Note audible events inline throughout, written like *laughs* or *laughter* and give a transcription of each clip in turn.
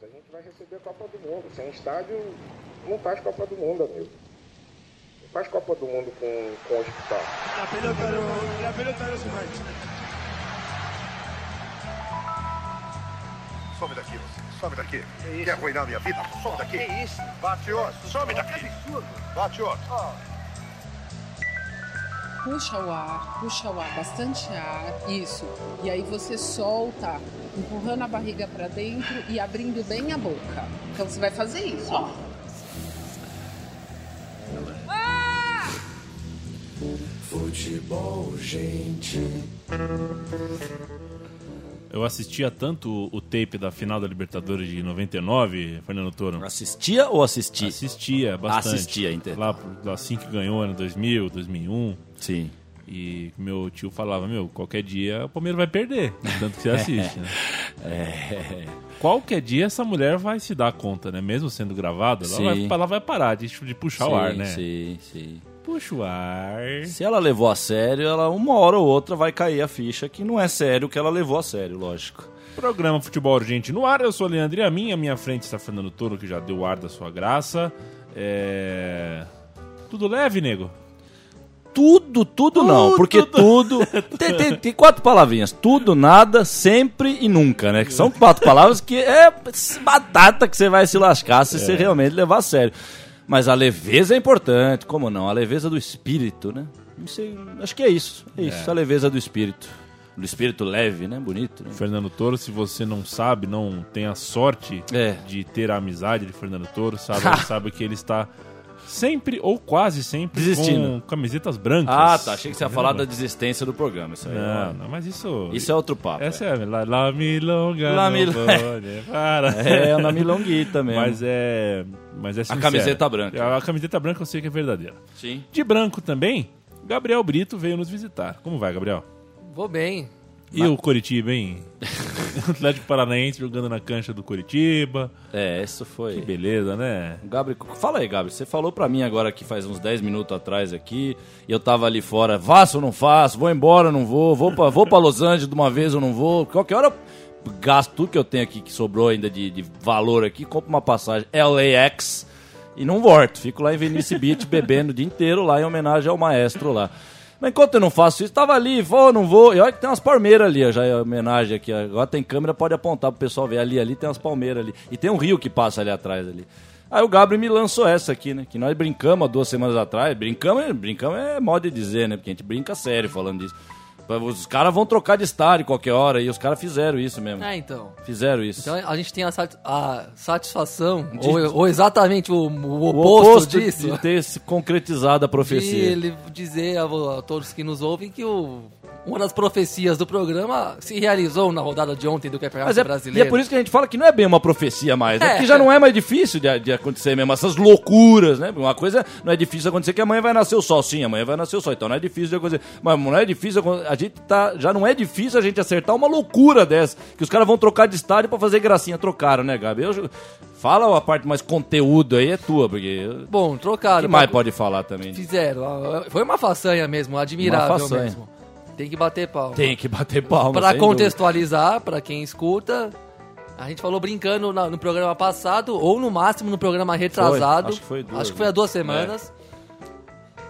Mas a gente vai receber a Copa do Mundo. Sem estádio, não faz Copa do Mundo, amigo. Não faz Copa do Mundo com, com o hospital. La pelota no, la pelota no se mancha. Some daqui, você. Some daqui. Quer arruinar minha vida? Some daqui. Que isso? Bate outro. Some daqui. Bate outro. Puxa o ar, puxa o ar, bastante ar, isso. E aí você solta, empurrando a barriga para dentro e abrindo bem a boca. Então você vai fazer isso, ó. Futebol, gente. Eu assistia tanto o tape da final da Libertadores de 99, Fernando Toro. Assistia ou assisti? Assistia bastante. Assistia, entendo. Lá, assim que ganhou, ano 2000, 2001. Sim. E meu tio falava, meu, qualquer dia o Palmeiras vai perder. Tanto que você *laughs* assiste, né? É. Qualquer dia essa mulher vai se dar conta, né? Mesmo sendo gravada, ela Sim. vai, ela vai parar de, de puxar o ar, né? Sim, sim. Puxa o ar. Se ela levou a sério, ela uma hora ou outra vai cair a ficha que não é sério que ela levou a sério, lógico. Programa Futebol Urgente no ar, eu sou o Leandro e a minha, minha frente está Fernando Toro, que já deu o ar da sua graça. É... Tudo leve, nego? Tudo, tudo, não, porque tudo. *laughs* tem, tem- tem quatro palavrinhas: tudo, nada, sempre e nunca, né? Que são quatro palavras que é batata que você vai se lascar se você realmente levar a sério. Mas a leveza é importante, como não? A leveza do espírito, né? Não sei, acho que é isso. É isso, a leveza do espírito. Do espírito leve, né? Bonito. Né? Fernando Toro, se você não sabe, não tem a sorte É. de ter a amizade de Fernando Toro, sabe, *laughs* sabe que ele está sempre ou quase sempre Desistindo. com camisetas brancas. Ah, tá. Achei que você ia falar da desistência do programa. Isso aí é- Não, não, mas isso. Isso é outro papo. Essa é a La, la milonga. La mil- parar. É, é na milonguita mesmo. Mas é. Mas é sincero. camiseta branca. A camiseta branca eu sei que é verdadeira. Sim. De branco também, Gabriel Brito veio nos visitar. Como vai, Gabriel? Vou bem. E o Coritiba, hein? o *laughs* Atlético Paranaense jogando na cancha do Coritiba. É, isso foi. Que beleza, né? Gabriel, fala aí, Gabriel. Você falou pra mim agora que faz uns 10 minutos atrás aqui, e eu tava ali fora, faço ou não faço, vou embora ou não vou, vou pra, vou pra Los Angeles de uma vez ou não vou. Qualquer hora eu gasto tudo que eu tenho aqui, que sobrou ainda de, de valor aqui, compro uma passagem LAX e não volto. Fico lá em Venice Beach *laughs* bebendo o dia inteiro lá em homenagem ao maestro lá. Mas enquanto eu não faço isso, tava ali, vou, não vou. E olha que tem umas palmeiras ali, já é homenagem aqui. Agora tem câmera, pode apontar pro pessoal ver. Ali, ali tem umas palmeiras ali. E tem um rio que passa ali atrás ali. Aí o Gabriel me lançou essa aqui, né? Que nós brincamos há duas semanas atrás. Brincamos, brincamos é modo de dizer, né? Porque a gente brinca sério falando disso. Os caras vão trocar de estádio qualquer hora. E os caras fizeram isso mesmo. É, então. Fizeram isso. Então a gente tem a, sati- a satisfação, De- ou, ou exatamente o, o o oposto, oposto disso, de ter se concretizado a de profecia. ele dizer a, a todos que nos ouvem que o, uma das profecias do programa se realizou na rodada de ontem do Campeonato é, e Brasileiro. é por isso que a gente fala que não é bem uma profecia mais, né? É. Porque já não é mais difícil de, de acontecer mesmo, essas loucuras, né? Uma coisa não é difícil acontecer que amanhã vai nascer o sol. Sim, amanhã vai nascer o sol, então não é difícil de acontecer. Mas não é difícil, gente tá, já não é difícil a gente acertar uma loucura dessa, que os caras vão trocar de estádio pra fazer gracinha. Trocaram, né, Gabi? Eu- fala a parte mais conteúdo aí, é tua, porque... Bom, O trocaram. que mais pra- pode falar também? Fizeram. Foi uma façanha mesmo, admirável Uma façanha. mesmo. Tem que bater palma. Tem que bater palma, dúvida. contextualizar, pra quem escuta, a gente falou brincando no programa passado, ou no máximo no programa retrasado. acho que foi duas, acho que foi né? há duas semanas.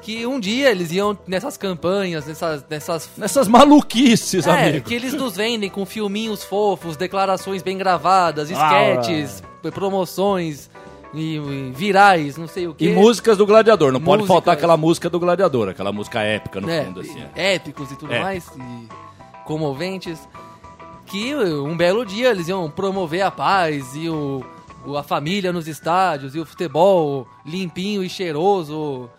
Que um dia eles iam nessas campanhas, nessas. nessas Nessas maluquices, é, amigo. que eles nos vendem com filminhos fofos, declarações bem gravadas, Ah. esquetes, promoções e, e virais, não sei o que. E músicas do Gladiador, não pode Músicas. faltar aquela música do Gladiador, aquela música épica no né, fundo, assim. é. épicos e tudo É. mais, e comoventes, que um belo dia eles iam promover a paz e o- a família nos estádios e o futebol limpinho e cheiroso,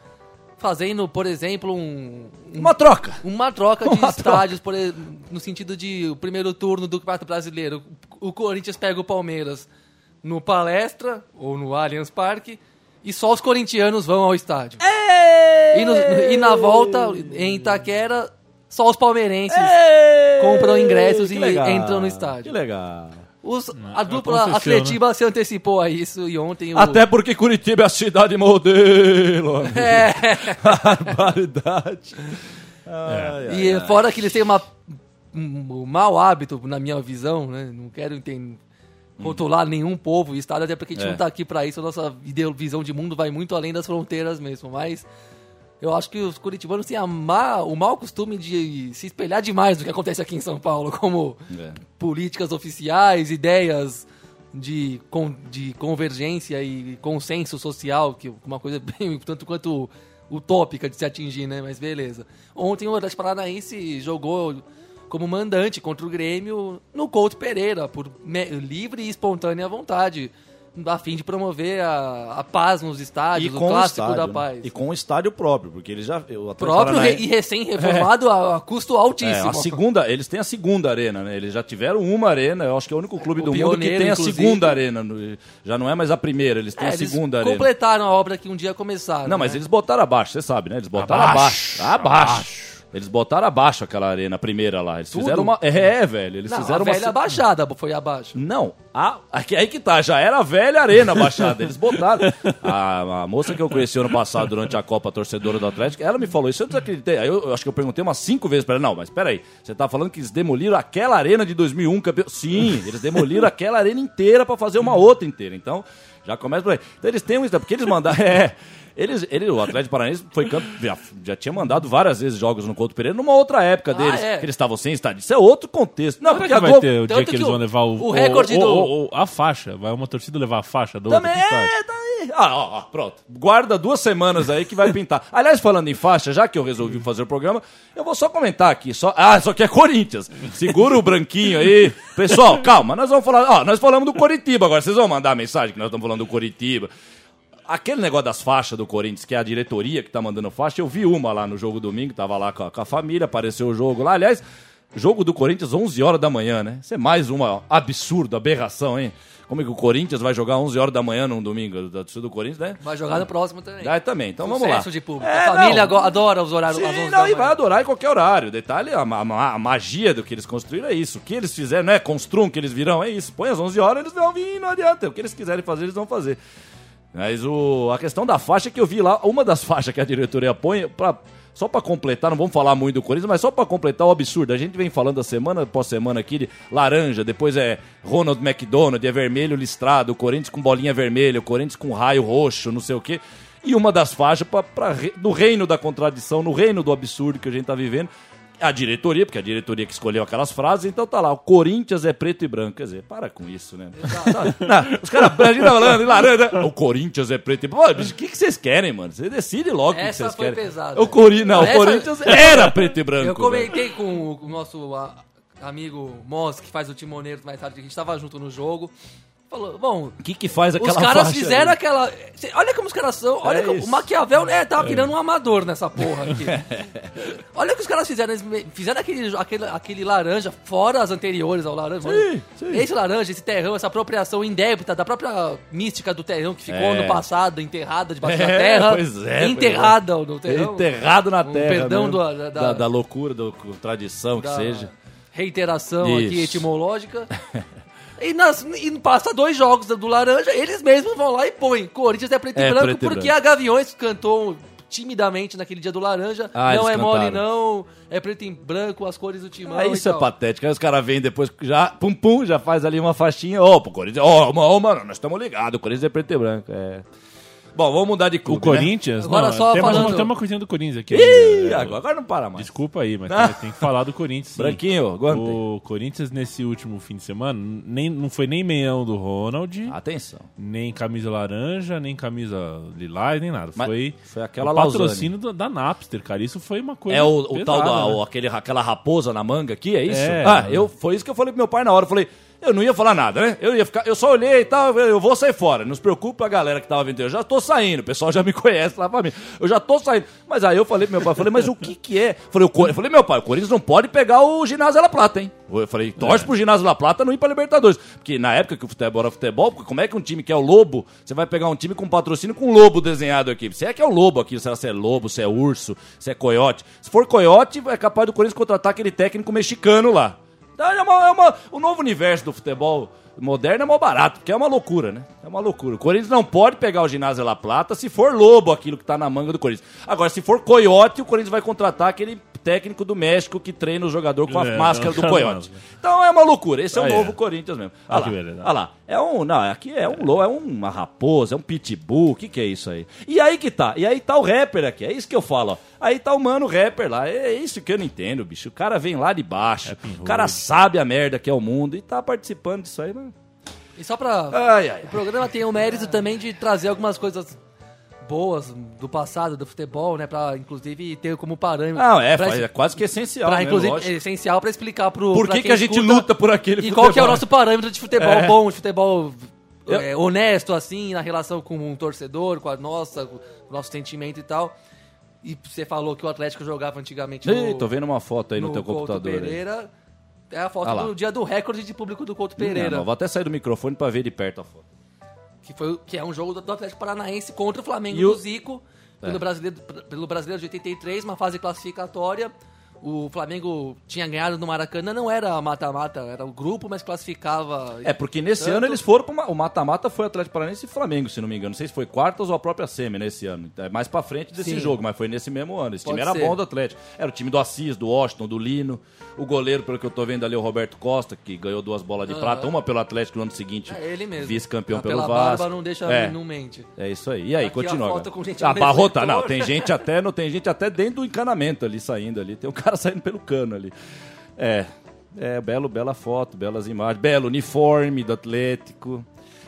fazendo, por exemplo, um, um- Uma troca. uma troca de *laughs* Uma estádios, por e- no sentido de o primeiro turno do Campeonato Brasileiro, o Corinthians pega o Palmeiras no Palestra ou no Allianz Parque e só os corintianos vão ao estádio. E, no- e na volta, em Itaquera, só os palmeirenses compram ingressos Que e legal. entram no estádio. Que legal. Os- a dupla aconteceu, né? Atletiba se antecipou a isso e ontem o... Até porque Curitiba é a cidade modelo. amigo. É, *laughs* Barbaridade. Ai, ai, e ai. fora que eles têm uma, um, um mau hábito, na minha visão, né? Não quero entender... rotular nenhum povo e estado, até porque a gente É. não tá aqui pra isso, a nossa visão de mundo vai muito além das fronteiras mesmo, mas eu acho que os curitibanos têm má- o mau costume de se espelhar demais do que acontece aqui em São Paulo, como É. políticas oficiais, ideias de, de convergência e consenso social, que é uma coisa *laughs* bem tanto quanto utópica de se atingir, né? Mas beleza. Ontem o Atlético Paranaense jogou como mandante contra o Grêmio no Couto Pereira, por livre e espontânea vontade, a fim de promover a, a paz nos estádios, o clássico estádio, da né? paz. E com o estádio próprio, porque eles já. O Próprio Paranaense- e recém-reformado a, a custo altíssimo. É, a segunda, eles têm a segunda arena, né? Eles já tiveram uma arena, eu acho que é o único clube O do mundo que pioneiro, tem a inclusive. segunda arena. Já não é mais a primeira, eles têm É, a eles segunda arena. completaram a obra que um dia começaram. Não, mas né? eles botaram abaixo, você sabe, né? Eles botaram abaixo. Abaixo. Eles botaram abaixo aquela arena, a primeira lá. Eles Tudo? fizeram uma. É, velho. Eles Não, fizeram a uma. velha abaixada foi abaixo. Não, a, aqui, aí que tá, já era a velha arena baixada. Eles botaram. *laughs* A, a moça que eu conheci ano passado durante a Copa Torcedora do Atlético, ela me falou isso, eu desacreditei. Aí eu, eu acho que eu perguntei umas cinco vezes pra ela, não, mas peraí, você tá falando que eles demoliram aquela arena de 2001, campeão? Sim, eles demoliram *laughs* aquela arena inteira pra fazer uma outra inteira. Então, já começa por aí. Então eles têm um. Porque eles mandaram. *laughs* É. Eles, ele, o Atlético Paranaense foi campo, já, já tinha mandado várias vezes jogos no Couto Pereira numa outra época deles, é. que eles estavam sem estádio. Isso é outro contexto. Não, Será porque que vai Globo- ter o dia que eles vão levar o, o recorde o- do- o- o- a faixa? Vai uma torcida levar a faixa do Também é, tá aí. Ah, ó, ó, pronto. Guarda duas semanas aí que vai pintar. *laughs* Aliás, falando em faixa, já que eu resolvi fazer o programa, eu vou só comentar aqui. Só... Ah, só que é Corinthians. Segura o branquinho aí. Pessoal, calma, nós vamos falar. Ó, nós falamos do Coritiba agora. Vocês vão mandar a mensagem que nós estamos falando do Coritiba. Aquele negócio das faixas do Corinthians, que é a diretoria que tá mandando faixa, eu vi uma lá no jogo domingo, tava lá com a, com a família, apareceu o jogo lá. Aliás, jogo do Corinthians 11 horas da manhã, né? Isso é mais uma absurdo, aberração, hein? Como é que o Corinthians vai jogar 11 horas da manhã num domingo da torcida do Corinthians, né? Vai jogar no próximo também. Dá também, então vamos lá. Sucesso de público. É, a família não. adora os horários Sim, às 11 não, da e vai adorar em qualquer horário. Detalhe, a, ma- a magia do que eles construíram é isso. O que eles fizeram, não é construam que eles virão, é isso. Põe às 11 horas, eles vão vir, não adianta. O que eles quiserem fazer, eles vão fazer. Mas o, a questão da faixa que eu vi lá, uma das *laughs* faixas que a diretoria põe, pra, só pra completar, não vamos falar muito do Corinthians, mas só pra completar o absurdo. A gente vem falando a semana após semana aqui de laranja, depois é Ronald McDonald, é vermelho listrado, o Corinthians com bolinha vermelha, o Corinthians com raio roxo, não sei o quê. E uma das faixas pra, pra, re- no reino da contradição, no reino do absurdo que a gente tá vivendo, a diretoria, porque a diretoria que escolheu aquelas frases, então tá lá, o Corinthians é preto e branco. Quer dizer, para com isso, né? Não, os caras, a gente tá falando, laranja, o Corinthians é preto e branco. O que, que vocês querem, mano? Você decide logo o que vocês foi querem. pesada. O, Cori... não, Essa- o Corinthians era preto e branco. Eu velho. comentei com o nosso amigo Moss, que faz o timoneiro mais tarde, que a gente tava junto no jogo. Falou, bom, O que que faz aquela os caras fizeram aí? aquela. Olha como os caras são. Olha É como- o Maquiavel, né? Tava virando um amador nessa porra aqui. *laughs* olha o que os caras fizeram. Eles fizeram aquele, aquele, aquele laranja, fora as anteriores ao laranja. Sim, sim. Esse laranja, esse terrão, essa apropriação indébita da própria mística do terrão que ficou É. ano passado enterrada debaixo da É, terra. pois é, enterrada no terrão. Enterrado na Um terra. perdão mesmo. do- da- da, da loucura, da tradição que da seja. reiteração Isso. aqui etimológica. *laughs* E, nas, e passa dois jogos do Laranja, eles mesmos vão lá e põem. Corinthians é preto É, e branco, preto e porque branco. a Gaviões cantou timidamente naquele dia do Laranja. Ah, não é eles mole, cantaram. não. É preto e branco, as cores do timão. Ah, e isso é patético. Aí os caras vêm depois, já, pum pum, já faz ali uma faixinha. Ó, pro Corinthians, ó, ó, mano, nós estamos ligados, o Corinthians é preto e branco. É. Bom, vamos mudar de O clube, Corinthians? Agora não, só tem, mais falando- uma, tem uma coisinha do Corinthians aqui. Né? Ih, ainda. agora, agora não para mais. Desculpa aí, mas *laughs* tem, tem que falar do Corinthians. Sim. Branquinho, aguanta aí. O Corinthians, nesse último fim de semana, nem, não foi nem meião do Ronald, Atenção. nem camisa laranja, nem camisa lilás, nem nada. Mas foi foi aquela o patrocínio do- da Napster, cara. Isso foi uma coisa É o, o pesada, tal da né? o- aquele, aquela raposa na manga aqui, é isso? É. ah, eu, foi isso que eu falei pro meu pai na hora. Eu falei, eu não ia falar nada, né? Eu ia ficar, eu só olhei e tal, eu vou sair fora. Não se preocupe a galera que tava vendo. Eu já tô saindo, o pessoal já me *laughs* conhece lá pra mim. Eu já tô saindo. Mas aí eu falei pro meu pai, falei, mas o que que é? Eu falei, o eu falei, meu pai, o Corinthians não pode pegar o Ginásio La Plata, hein? Eu falei, torce pro Ginásio La Plata não ir pra Libertadores. Porque na época que o futebol era futebol, como é que um time que é o Lobo, você vai pegar um time com patrocínio com lobo desenhado aqui? Se é que é o lobo aqui, será se é lobo, se é urso, se é coiote. Se for coiote, é capaz do Corinthians contratar aquele técnico mexicano lá. Então, é uma, é uma, o novo universo do futebol moderno é mó barato, porque é uma loucura, né? É uma loucura. O Corinthians não pode pegar o ginásio La Plata se for lobo aquilo que tá na manga do Corinthians. Agora, se for coiote, o Corinthians vai contratar aquele técnico do México que treina o jogador com a É, máscara do Coyote. não. Então é uma loucura. Esse é o Ah, é. novo Corinthians mesmo. Ah, Olha que lá, olha lá. É um. Não, aqui é um lo- é uma raposa, é um pitbull. O que, que é isso aí? E aí que tá. E aí tá o rapper aqui. É isso que eu falo, ó. Aí tá o mano rapper lá. É isso que eu não entendo, bicho. O cara vem lá de baixo. Happy O cara sabe a merda que é o mundo e tá participando disso aí, mano. E só pra. Ai, ai, O programa tem o mérito também de trazer algumas coisas boas do passado do futebol, né? Pra inclusive ter como parâmetro. Não, é, pra, é quase que essencial. pra, mesmo, inclusive, lógico. é essencial pra explicar pro. Por que, que a gente luta por aquele E qual que é o futebol? nosso parâmetro de futebol É. bom, de futebol Eu- é, honesto, assim, na relação com um torcedor, com a nossa, com o nosso sentimento e tal. E você falou que o Atlético jogava antigamente Ih, tô vendo uma foto aí no, teu Couto computador. aí. Pereira. É a foto Ah do dia do recorde de público do Couto Não, Pereira. não, vou até sair do microfone pra ver de perto a foto. Que, foi, o- que é um jogo do, Atlético Paranaense contra o Flamengo E o- do Zico, É. pelo, brasileiro, pelo Brasileiro de 83, uma fase classificatória. O Flamengo tinha ganhado no Maracanã, não era mata-mata, era o grupo, mas classificava. É, porque nesse Tanto- ano eles foram pro ma- O mata-mata foi Atlético Paranaense e Flamengo, se não me engano. Não sei se foi quartas ou a própria semi nesse ano. É mais pra frente desse Sim. jogo, mas foi nesse mesmo ano. Esse time Pode era ser. bom do Atlético. Era o time do Assis, do Washington, do Lino. O goleiro, pelo que eu tô vendo ali, é o Roberto Costa, que ganhou duas bolas de Aham. prata, uma pelo Atlético no ano seguinte. É ele mesmo. Vice-campeão Ah, pelo Vasco. barba não deixa, É. não mente. É isso aí. E aí, Aqui a continua. cara. com gente Ah, barrota, não. Tem gente até, não tem gente até dentro do encanamento ali saindo ali. Tem um *laughs* cara saindo pelo cano ali. É. É, belo, bela foto, belas imagens. Belo uniforme do Atlético.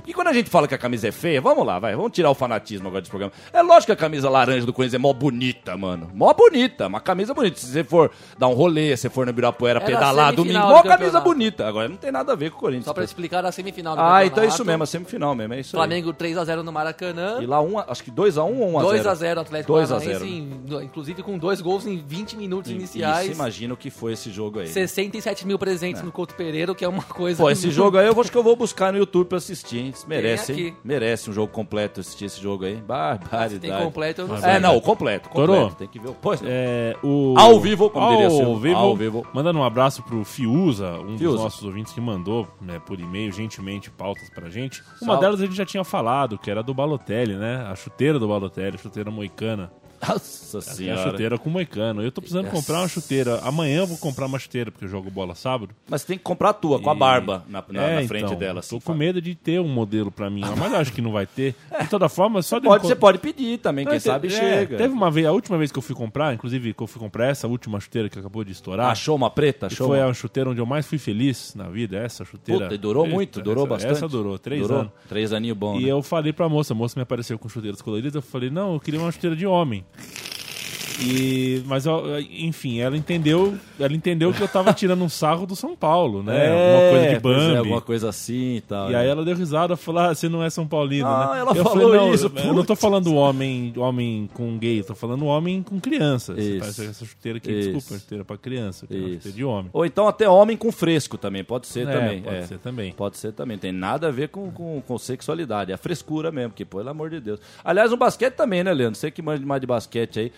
E quando a gente fala que a camisa é feia, vamos lá, vai, vamos tirar o fanatismo agora desse programa. É lógico que a camisa laranja do Corinthians é mó bonita, mano. Mó bonita, uma camisa bonita. Se você for dar um rolê, se você for no Ibirapuera Era pedalar domingo, semifinal mó do camisa bonita. Agora não tem nada a ver com o Corinthians. Só pra explicar a semifinal do Ah, então é isso mesmo, a semifinal mesmo, é isso aí. Flamengo 3x0 no Maracanã. E lá, um, acho que 2x1 ou 1x0? 2x0 Atlético 2 a Paranaense, 0. em- inclusive com dois gols em 20 minutos E- iniciais. Isso, imagina o que foi esse jogo aí. 67 mil presentes no Couto Pereira, o que é uma coisa... Pô, esse *laughs* jogo aí eu acho que eu vou buscar no YouTube pra assistir, hein? Merece, hein? Merece um jogo completo assistir esse jogo aí. Barbaridade. Tem completo, eu não É, sei. não, o completo, completo. Torô. Tem que ver. o- Pô, É, o... Ao vivo, como diria ao Silvio. vivo, Ao vivo. Mandando um abraço pro Fiuza, um Fiuza. dos nossos ouvintes que mandou né, por e-mail, gentilmente, pautas pra gente. Uma Salve. delas a gente já tinha falado, que era do Balotelli, né? A chuteira do Balotelli, a chuteira moicana. Nossa é a senhora. chuteira com moicano. Eu tô precisando Yes. comprar uma chuteira. Amanhã eu vou comprar uma chuteira, porque eu jogo bola sábado. Mas tem que comprar a tua, com a barba na, na- É, na frente então, dela. Tô assim, com fala. medo de ter um modelo pra mim, mas eu acho que não vai ter. *laughs* De toda forma, só de Pode, você pode pedir também, quem Não, sabe é, chega. Teve uma vez, a última vez que eu fui comprar, inclusive que eu fui comprar essa última chuteira que acabou de estourar. Achou uma preta? Achou foi uma... a chuteira onde eu mais fui feliz na vida, essa chuteira. Puta, e durou muito, durou essa, bastante. Essa durou, três Durou? anos. Três aninhos bom, E né? eu falei pra moça, a moça me apareceu com chuteiras coloridas, eu falei, não, eu queria uma chuteira de homem. Yeah. E, mas, enfim, ela entendeu, ela entendeu que eu tava tirando um sarro do São Paulo, né? alguma coisa de pois é, Bambi. alguma coisa assim e tal. E né? aí ela deu risada e falou: Ah, você não é São Paulino, Ah, né? ela eu falou falei, não, isso, eu, não tô falando homem, homem com gay, eu tô falando homem com criança. Isso. essa chuteira aqui, Isso. desculpa, chuteira pra criança, que é chuteira de homem. Ou então até homem com fresco também, pode ser É, também. pode é. ser também. Pode ser também. Tem nada a ver com, com, com sexualidade. É a frescura mesmo, que pelo amor de Deus. Aliás, no basquete também, né, Leandro? Você que manja mais de basquete aí.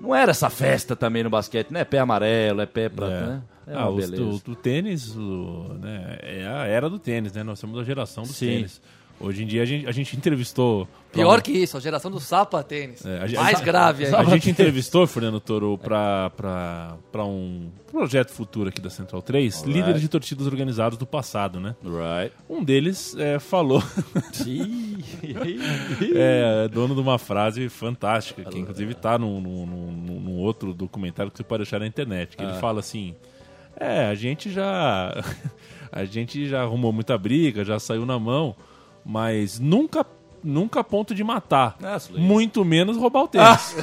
Não era essa festa também no basquete, né? Pé amarelo, é pé pra. É. Né? É ah, do, do tênis, o- né, é a era do tênis, né? Nós somos a geração do Sim. tênis. Hoje em dia a gente, a gente entrevistou. Pior que isso, a geração do sapatênis. É, a Mais a- grave A ainda. gente entrevistou, Fernando Toro, pra um projeto futuro aqui da Central 3, Alright. líderes de torcidas organizadas do passado, né? Right. Um deles é, falou, *laughs* é dono de uma frase fantástica, que inclusive tá num, num, num- num outro documentário que você pode achar na internet, que Ah. ele fala assim, é, a gente já *laughs* a gente já arrumou muita briga, já saiu na mão, mas nunca nunca a ponto de matar, Nossa, Luiz. muito menos roubar o tênis. *laughs*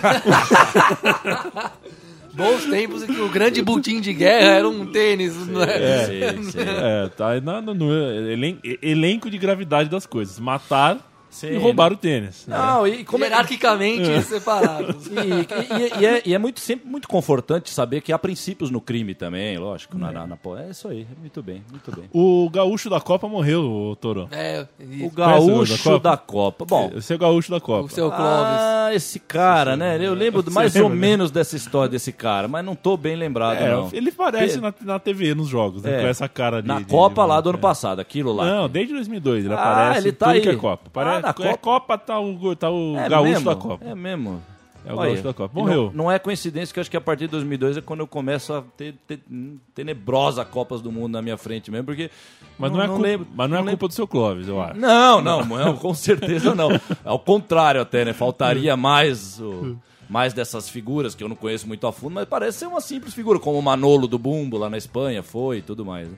Bons tempos em que o grande butim de guerra era um tênis, não é? Sim, sim. *laughs* É, tá no, no elen- elenco de gravidade das coisas, matar Sim. e roubar o tênis. Não, e como é, Hierarquicamente separados. *laughs* E, e- e é, e é muito, sempre muito confortante saber que há princípios no crime também, lógico. Na, na- na- é isso aí, muito bem, muito bem. O gaúcho da Copa morreu, ô, Toro. É, O o gaúcho da da Copa. Bom, Esse é o gaúcho da Copa. o seu Clóvis. ah, esse cara, né? Eu lembro Você mais ou lembra, né? menos dessa história desse cara, mas não tô bem lembrado, É, não. ele parece Pe- na, na TV, nos jogos, né? É. Com essa cara de... Na de- Copa de- lá do ano é. passado, aquilo lá. Não, desde 2002 ele Ah, aparece ele tá tudo aí. que é Copa. Ah, Parece, na É Copa. Copa, tá o, tá o é gaúcho mesmo? da Copa. É mesmo. É o Olha, gaúcho da Copa. Morreu. Não, não é coincidência que eu acho que a partir de 2002 é quando eu começo a ter, ter hum, tenebrosa Copas do Mundo na minha frente mesmo, porque... Mas não, é, culpa, lembro- mas não é culpa do seu Clóvis, eu acho. Não, não, não, com certeza não. *laughs* Ao contrário até, né? Faltaria mais, o- mais dessas figuras que eu não conheço muito a fundo, mas parece ser uma simples figura, como o Manolo do Bumbo lá na Espanha foi e tudo mais. né?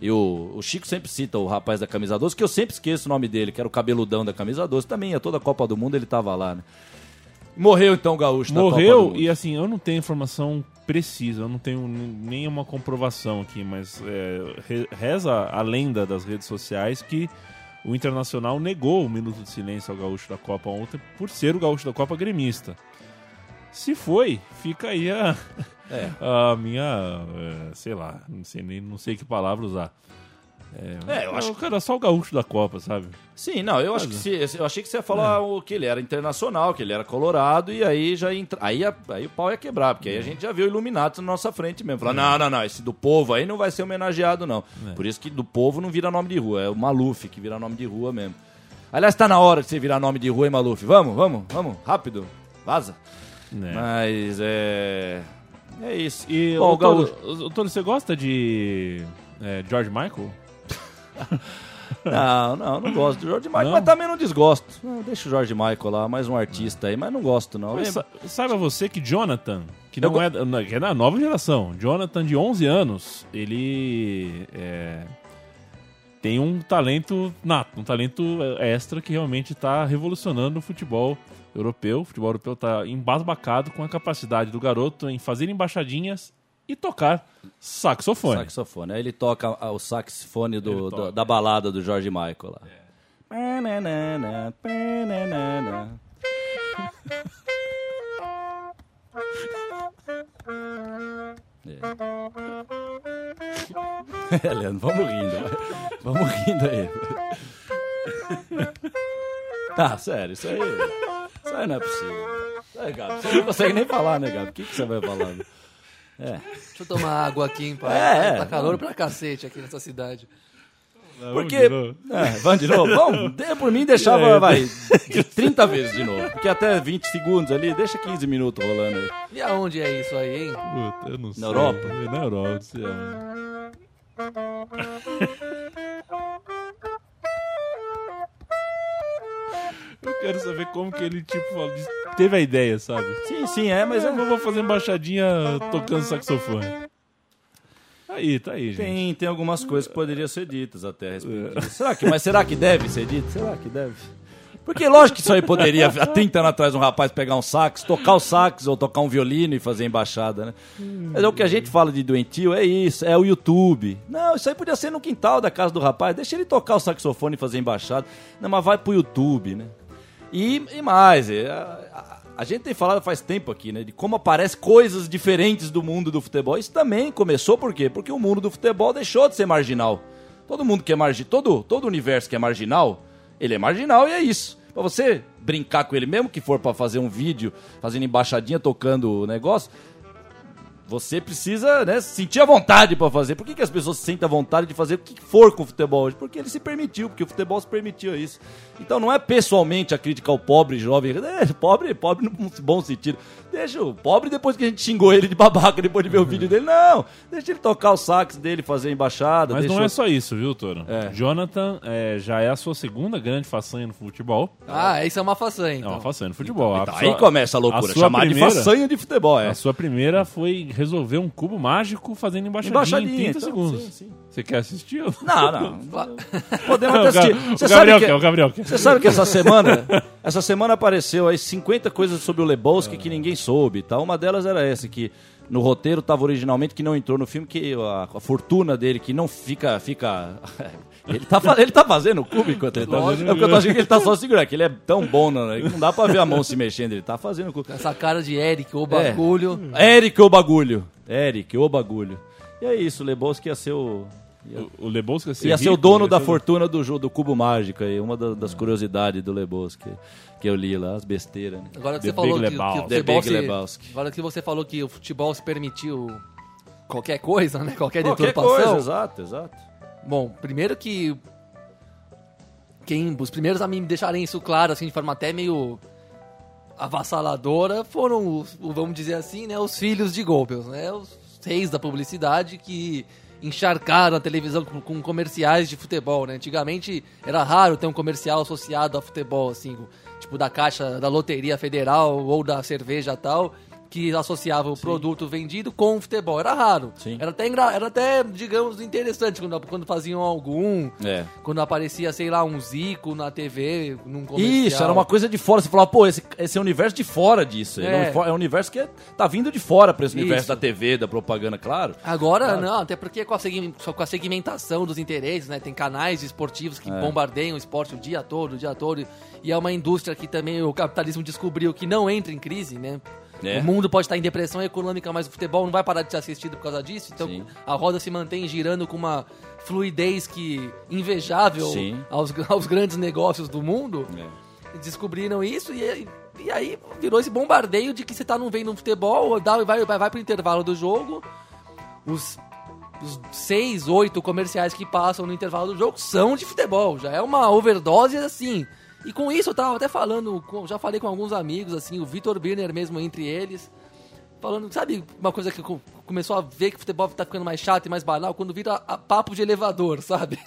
E o, o Chico sempre cita o rapaz da camisa 12, que eu sempre esqueço o nome dele, que era o cabeludão da camisa 12. Também, a toda a Copa do Mundo ele tava lá, né? Morreu então o Gaúcho da Copa do Morreu, e assim, eu não tenho informação precisa, eu não tenho nenhuma comprovação aqui, mas é, re- reza a lenda das redes sociais que o Internacional negou o minuto de silêncio ao Gaúcho da Copa ontem por ser o Gaúcho da Copa gremista. Se foi, fica aí a, É. a minha, é, sei lá, não sei nem não sei que palavra usar. É, eu acho o cara só o Gaúcho da Copa, sabe? Sim, não, eu acho que se, eu achei que você ia falar o que ele era internacional, que ele era colorado, e aí já entra, aí, a- aí o pau ia quebrar, porque aí a gente já viu Illuminati na nossa frente mesmo. Falar, não, não, não, esse do povo aí não vai ser homenageado, não. Por isso que do povo não vira nome de rua, é o Maluf que vira nome de rua mesmo. Aliás, tá na hora de você virar nome de rua, hein, Maluf? Vamos, vamos, vamos, rápido, vaza. É. Mas é. É isso. E, Bom, ô, Gaúcho. Toro, ô, Toro, você gosta de é, George Michael? *laughs* Não, não, não gosto do George Michael, Não? mas também não desgosto. Deixa o George Michael lá, mais um artista aí, mas não gosto, não. Mas sa- saiba você que Jonathan, que Eu não go- é, da- não, que é da nova geração, Jonathan de 11 anos, ele é, tem um talento nato, um talento é, extra que realmente está revolucionando o futebol europeu. O futebol europeu está embasbacado com a capacidade do garoto em fazer embaixadinhas e tocar saxofone. Saxofone. Aí ele toca o saxofone do, do- toca. É. da balada do George Michael lá. Pananana. É. *laughs* É, Leandro, vamos rindo. Vamos rindo aí. Ah, *laughs* sério, isso aí. Isso aí não é possível. Aí, Gabi, você não consegue nem falar, né, Gabi? O que, que você vai falar? É. Deixa eu tomar água aqui, hein, pai. É, é. Tá calor pra cacete aqui nessa cidade. Porque. de novo. É, vamos de novo? Vamos, dê por mim deixava, É. vai, 30 vezes de novo. Porque até 20 segundos ali, deixa 15 minutos rolando aí. E aonde é isso aí, hein? Puta, eu não sei. Europa? É, Na Europa, não sei aonde. *laughs* Eu quero saber como que ele, tipo, falou- teve a ideia, sabe? Sim, sim, é, mas é, eu vou fazer embaixadinha tocando saxofone. Aí, tá aí, gente. tem, tem algumas coisas que poderiam ser ditas até a respeito disso. Será que, mas será que deve ser dito? Será que deve? Porque lógico que isso aí poderia, há 30 anos atrás, um rapaz pegar um sax, tocar o sax ou tocar um violino e fazer embaixada, né? Mas é o que a gente fala de doentio, é isso, é o YouTube. Não, isso aí podia ser no quintal da casa do rapaz, deixa ele tocar o saxofone e fazer embaixada. Não, mas vai pro YouTube, né? E, e mais, é, a, a- a gente tem falado faz tempo aqui, né? De como aparecem coisas diferentes do mundo do futebol. Isso também começou por quê? Porque o mundo do futebol deixou de ser marginal. Todo mundo que é marginal, todo, todo universo que é marginal, ele é marginal e é isso. Pra você brincar com ele, mesmo que for pra fazer um vídeo, fazendo embaixadinha, tocando o negócio, você precisa né, sentir a vontade pra fazer. Por que, que as pessoas sentem a vontade de fazer o que for com o futebol hoje? Porque ele se permitiu, porque o futebol se permitiu isso. Então não é pessoalmente a crítica ao pobre jovem. É, pobre, pobre no bom sentido. Deixa o pobre depois que a gente xingou ele de babaca, depois de ver o vídeo dele. Não, deixa ele tocar o sax dele, fazer a embaixada. Mas deixa não é só isso, viu, Toro? É. Jonathan é, já é a sua segunda grande façanha no futebol. Ah, isso é uma façanha, É então. uma façanha no futebol. Então, sua- aí começa a loucura, a sua chamar primeira- de façanha de futebol, é. A sua primeira foi resolver um cubo mágico fazendo embaixadinha, Embaixadinha, em 30 então, segundos. sim, sim. Você quer assistir? Não, não. *laughs* Podemos até assistir. Você o sabe Gabriel que... quer, o Gabriel quer. Você sabe que essa *laughs* semana, essa semana apareceu aí 50 coisas sobre o Lebowski que ninguém soube, tá? Uma delas era essa que no roteiro tava originalmente que não entrou no filme que a, a fortuna dele que não fica fica *laughs* ele tá, fa- ele tá fazendo o cubo enquanto ele tá Lógico. É porque eu tô achando que ele tá só segurando, que ele é tão bom, né? não dá pra ver a mão se mexendo, ele tá fazendo o cubo. Essa cara de Eric, o É. bagulho. Eric, o bagulho. Eric, o bagulho. E é isso, o Lebowski ia ser o... O, o Lebowski ia ser, Ia ser o rico, dono da fortuna do jogo do cubo mágico aí, uma da- das curiosidades do Lebowski que eu li lá, as besteiras, né? Agora que The você falou que, que o Lebowski. Big se, Lebowski. Agora que você falou que o futebol se permitiu qualquer coisa, né? Qualquer, Qualquer deturpação. coisa, exato, exato. Bom, primeiro que quem os primeiros a me deixarem isso claro assim de forma até meio avassaladora foram, os, vamos dizer assim, né, os filhos de Goebbels, né, os reis da publicidade que encharcaram a televisão com, com comerciais de futebol, né? Antigamente era raro ter um comercial associado a futebol, assim, tipo da caixa da loteria federal ou da cerveja tal, que associava o produto vendido com o futebol. Era raro. Sim. Era até, era até, digamos, interessante quando, quando faziam algum. É. Quando aparecia, sei lá, um Zico na TV, num comercial. Isso, era uma coisa de fora. Você falava, pô, esse, esse é o universo de fora disso. É, É. um, é um universo que é- tá vindo de fora pra esse universo Isso. da TV, da propaganda, claro. Agora, não, até porque com a, com a segmentação dos interesses, né? Tem canais esportivos que É. bombardeiam o esporte o dia todo, o dia todo. E é uma indústria que também o capitalismo descobriu que não entra em crise, né? É. O mundo pode estar em depressão econômica, mas o futebol não vai parar de ser assistido por causa disso. Então Sim. a roda se mantém girando com uma fluidez que invejável aos, *laughs* aos grandes negócios do mundo. É. Descobriram isso e, e aí virou esse bombardeio de que você tá não vendo um futebol, dá, vai, vai, vai pro intervalo do jogo. Os, os seis, oito comerciais que passam no intervalo do jogo são de futebol. Já é uma overdose assim. E com isso eu tava até falando, com- já falei com alguns amigos, assim, o Vitor Birner mesmo entre eles. Falando, sabe, uma coisa que co- começou a ver que o futebol tá ficando mais chato e mais banal quando vira a- papo de elevador, *laughs* sabe?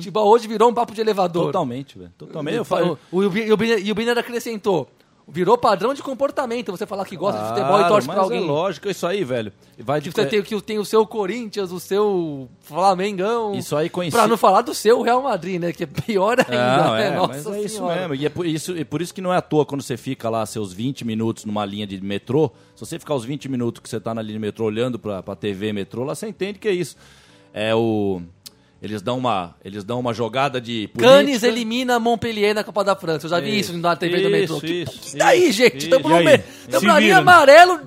Tipo, hoje virou um papo de elevador. Totalmente, velho. Totalmente. Eu Eu o, o, e o o Biner acrescentou. Virou padrão de comportamento você falar que gosta de futebol e torce pra alguém. É lógico, isso aí, velho. Vai de Que você tem, que tem o seu Corinthians, o seu Flamengão. Isso aí coincide- Pra não falar do seu Real Madrid, né? Que é pior ainda, Não, né? é, Nossa mas é isso Senhora. mesmo. E é por isso, é por isso que não é à toa quando você fica lá seus 20 minutos numa linha de metrô. Se você ficar os 20 minutos que você tá na linha de metrô olhando pra, pra TV metrô, lá você entende que é isso. É o. Eles dão uma, eles dão uma jogada de Cannes política. elimina Montpellier na Copa da França. Eu já vi isso, na TV do metrô. Isso, Que- isso, e daí, isso, gente? isso. Estamos E aí? Se na linha amarelo,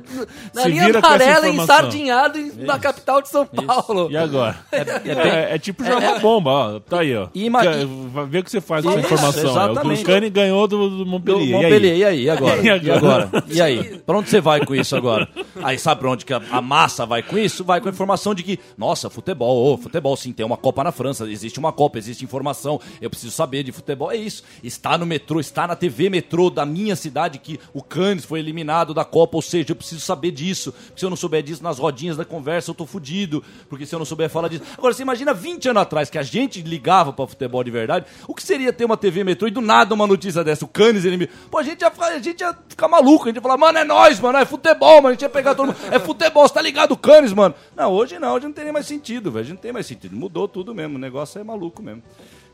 na Se linha amarela, ensardinhado em- na capital de São Paulo. E agora? É, é tipo jogar bomba, ó. Tá aí, ó. E vai ver o que você faz com essa Isso, informação. É, o exatamente. Cruzcani ganhou do, do Do Montpellier. Montpellier, E aí? e aí? *laughs* E agora? E E agora? agora? E aí? Pra onde você vai com isso agora? Aí sabe pra onde que a, a massa vai com isso? Vai com a informação de que, nossa, futebol, ô, futebol sim, tem uma Copa na França, existe uma Copa, existe informação, eu preciso saber de futebol. É isso. Está no metrô, está na TV metrô da minha cidade que o Cannes foi eliminado da Copa, ou seja, eu preciso saber disso. Se eu não souber disso nas rodinhas da conversa, eu tô fudido. Porque se eu não souber falar disso. Agora, você imagina 20 anos atrás que a gente ligava pra futebol de verdade, o que seria ter uma TV metrô e do nada uma notícia dessa? O Cannes eliminado. Pô, a gente ia, a gente ia ficar maluco, a gente ia falar, mano, é nóis, mano, é futebol, mano, a gente ia pegar todo mundo. É futebol, você tá ligado, Cannes, mano? Não, hoje não, hoje não tem mais sentido, velho. Não tem mais sentido. Mudou tudo mesmo, o negócio é maluco mesmo.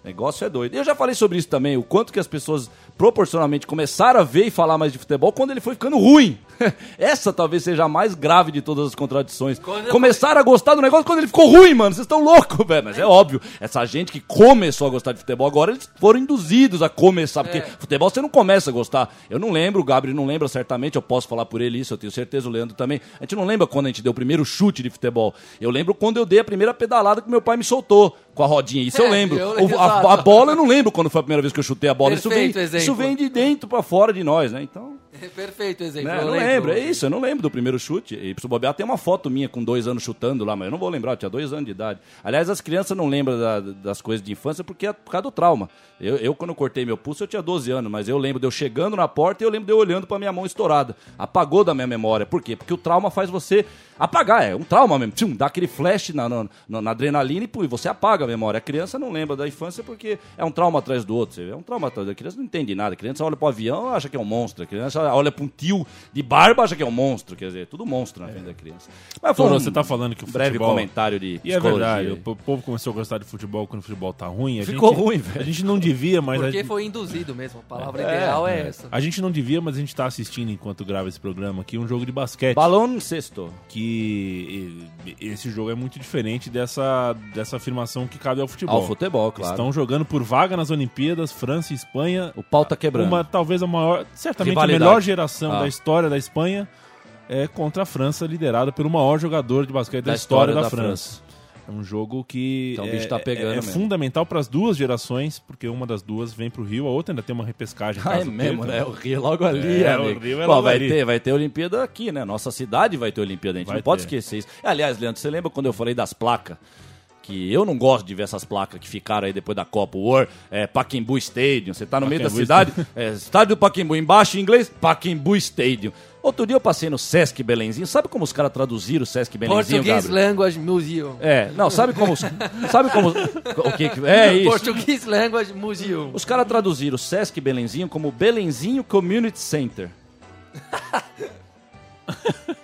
O negócio é doido. Eu já falei sobre isso também, o quanto que as pessoas proporcionalmente começaram a ver e falar mais de futebol quando ele foi ficando ruim. *laughs* Essa talvez seja a mais grave de todas as contradições. Quando eu- Começaram a gostar do negócio quando ele ficou ruim, mano. Vocês estão loucos, velho. Mas é óbvio, essa gente que começou a gostar de futebol agora, eles foram induzidos a começar. Porque É. futebol você não começa a gostar. Eu não lembro, o Gabriel não lembra certamente, eu posso falar por ele isso, eu tenho certeza, o Leandro também. A gente não lembra quando a gente deu o primeiro chute de futebol. Eu lembro quando eu dei a primeira pedalada que meu pai me soltou com a rodinha. Isso eu É, lembro. eu- O- a, a bola eu não lembro quando foi a primeira vez que eu chutei a bola. Isso vem, isso vem de dentro pra fora de nós, né? Então. Perfeito exemplo. Né? eu Não lembro. lembro, é isso, eu não lembro do primeiro chute. E pro bobear tem uma foto minha com dois anos chutando lá, mas eu não vou lembrar, eu tinha dois anos de idade. Aliás, as crianças não lembram da- das coisas de infância porque é por causa do trauma. Eu, eu, quando eu cortei meu pulso, eu tinha 12 anos, mas eu lembro de eu chegando na porta e eu lembro de eu olhando pra minha mão estourada. Apagou da minha memória. Por quê? Porque o trauma faz você apagar, é um trauma mesmo. Tchum, dá aquele flash na, na, na- na adrenalina e pô, e você apaga a memória. A criança não lembra da infância porque é um trauma atrás do outro. É um trauma atrás da criança, não entende nada. A criança olha pro avião, acha que é um monstro. A criança olha pra um tio de barba, acha que é um monstro. Quer dizer, é tudo monstro na frente da criança. Mas foi Pô, um você tá falando que o breve futebol... comentário de E é verdade, o povo começou a gostar de futebol quando o futebol tá ruim. A Ficou gente, ruim, velho. A gente não devia, mas... Porque a, foi induzido mesmo. A palavra ideal é, essa. a gente não devia, mas a gente tá assistindo, enquanto grava esse programa aqui, um jogo de basquete. Balão sexto. que e- esse jogo é muito diferente dessa, dessa afirmação que cabe ao futebol. Ao futebol, claro. Estão jogando por vaga nas Olimpíadas, França e Espanha. O pau tá quebrando. Uma, talvez a maior, certamente a melhor geração Ah. da história da Espanha é contra a França, liderada pelo maior jogador de basquete da, Da história, história da, da França. É um jogo que Então o é, bicho tá pegando é- é fundamental para as duas gerações, porque uma das duas vem pro Rio, a outra ainda tem uma repescagem. Ah, é mesmo, perca. né? O Rio logo ali, É, amigo. o Rio é Pô, logo vai ali. ter, vai ter Olimpíada aqui, né? Nossa cidade vai ter Olimpíada, a gente Vai não pode ter. esquecer isso. Aliás, Leandro, você lembra quando eu falei das placas? que eu não gosto de ver essas placas que ficaram aí depois da Copa War, é Pacaembu Stadium, você tá no meio da cidade, é, estádio do Pacaembu, embaixo em inglês, Pacaembu Stadium. Outro dia eu passei no Sesc Belenzinho, sabe como os caras traduziram o Sesc Belenzinho, Portuguese Gabriel? Language Museum. É, não, sabe como, os- sabe como, o que que- é isso. Portuguese Language Museum. Os caras traduziram o Sesc Belenzinho como Belenzinho Community Center. *laughs*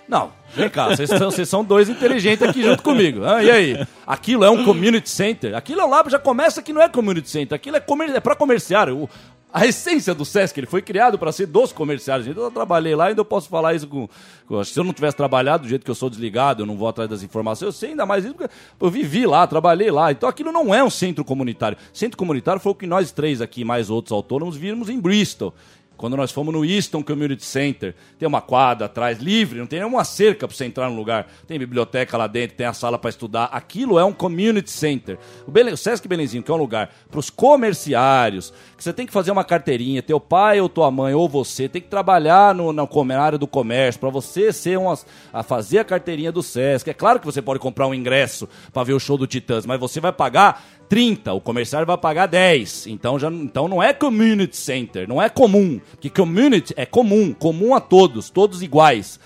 Não, vem cá, vocês são, vocês são dois inteligentes aqui junto comigo. Ah, e aí? Aquilo é um community center? Aquilo é lá, já começa que não é community center, aquilo é, comer, é para comerciário. O- a essência do Sesc, ele foi criado para ser dos comerciários. Então eu trabalhei lá, ainda eu posso falar isso com, com- Se eu não tivesse trabalhado do jeito que eu sou desligado, eu não vou atrás das informações, eu sei ainda mais isso, porque eu vivi lá, trabalhei lá. Então aquilo não é um centro comunitário. Centro comunitário foi o que nós três aqui, mais outros autônomos, vimos em Bristol. Quando nós fomos no Easton Community Center, tem uma quadra atrás livre, não tem nenhuma cerca para você entrar no lugar. Tem biblioteca lá dentro, tem a sala para estudar. Aquilo é um community center. O, o Sesc Belenzinho, que é um lugar para os comerciários, que você tem que fazer uma carteirinha, teu pai ou tua mãe ou você tem que trabalhar no, no área do comércio para você ser um, a fazer a carteirinha do Sesc. É claro que você pode comprar um ingresso para ver o show do Titãs, mas você vai pagar 30, o comerciário vai pagar 10. Então, já, então não é community center, não é comum. Porque community é comum, comum a todos, todos iguais.